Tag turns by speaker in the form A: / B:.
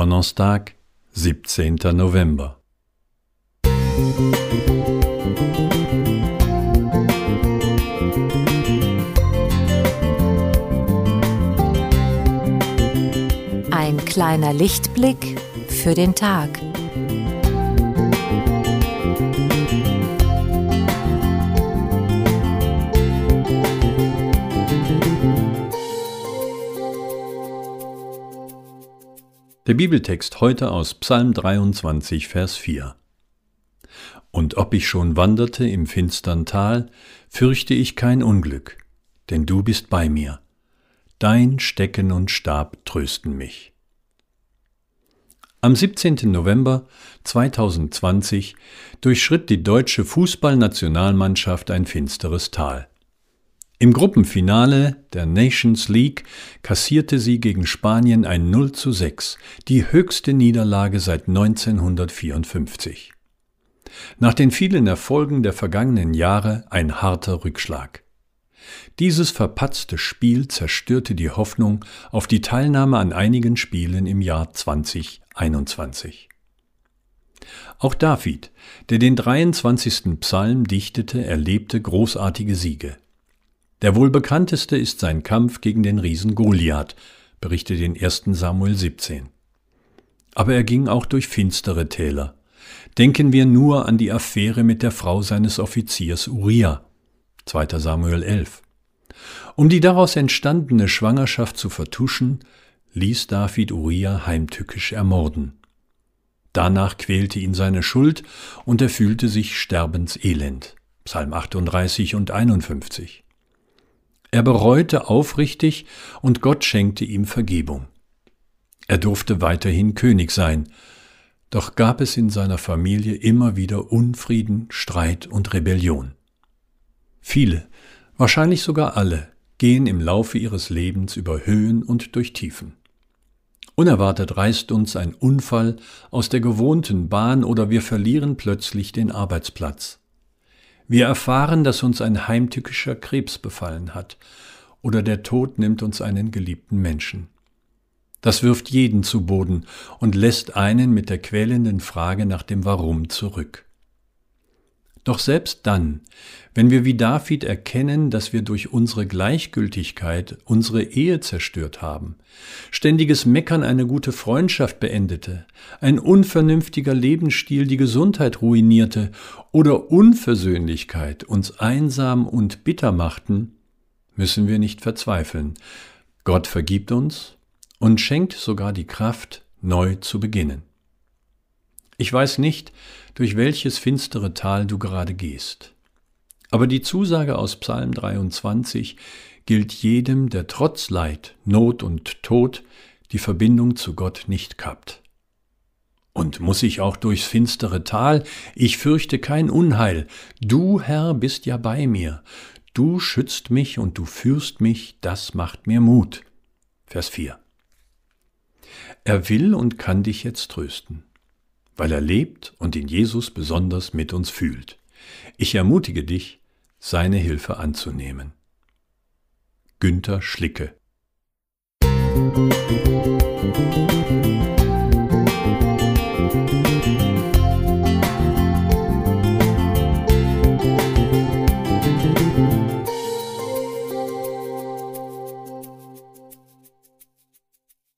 A: Donnerstag, 17. November.
B: Ein kleiner Lichtblick für den Tag.
A: Der Bibeltext heute aus Psalm 23, Vers 4. Und ob ich schon wanderte im finstern Tal, fürchte ich kein Unglück, denn du bist bei mir. Dein Stecken und Stab trösten mich. Am 17. November 2020 durchschritt die deutsche Fußballnationalmannschaft ein finsteres Tal. Im Gruppenfinale der Nations League kassierte sie gegen Spanien ein 0 zu 6, die höchste Niederlage seit 1954. Nach den vielen Erfolgen der vergangenen Jahre ein harter Rückschlag. Dieses verpatzte Spiel zerstörte die Hoffnung auf die Teilnahme an einigen Spielen im Jahr 2021. Auch David, der den 23. Psalm dichtete, erlebte großartige Siege. Der wohl bekannteste ist sein Kampf gegen den Riesen Goliath, berichtet in 1. Samuel 17. Aber er ging auch durch finstere Täler. Denken wir nur an die Affäre mit der Frau seines Offiziers Uriah, 2. Samuel 11. Um die daraus entstandene Schwangerschaft zu vertuschen, ließ David Uriah heimtückisch ermorden. Danach quälte ihn seine Schuld und er fühlte sich sterbenselend. Psalm 38 und 51. Er bereute aufrichtig und Gott schenkte ihm Vergebung. Er durfte weiterhin König sein, doch gab es in seiner Familie immer wieder Unfrieden, Streit und Rebellion. Viele, wahrscheinlich sogar alle, gehen im Laufe ihres Lebens über Höhen und durch Tiefen. Unerwartet reißt uns ein Unfall aus der gewohnten Bahn oder wir verlieren plötzlich den Arbeitsplatz. Wir erfahren, dass uns ein heimtückischer Krebs befallen hat oder der Tod nimmt uns einen geliebten Menschen. Das wirft jeden zu Boden und lässt einen mit der quälenden Frage nach dem Warum zurück. Doch selbst dann, wenn wir wie David erkennen, dass wir durch unsere Gleichgültigkeit unsere Ehe zerstört haben, ständiges Meckern eine gute Freundschaft beendete, ein unvernünftiger Lebensstil die Gesundheit ruinierte oder Unversöhnlichkeit uns einsam und bitter machten, müssen wir nicht verzweifeln. Gott vergibt uns und schenkt sogar die Kraft, neu zu beginnen. Ich weiß nicht, durch welches finstere Tal du gerade gehst. Aber die Zusage aus Psalm 23 gilt jedem, der trotz Leid, Not und Tod die Verbindung zu Gott nicht kappt. Und muss ich auch durchs finstere Tal, ich fürchte kein Unheil, du Herr bist ja bei mir, du schützt mich und du führst mich, das macht mir Mut. Vers 4. Er will und kann dich jetzt trösten weil er lebt und in Jesus besonders mit uns fühlt. Ich ermutige dich, seine Hilfe anzunehmen. Günter Schlicke Musik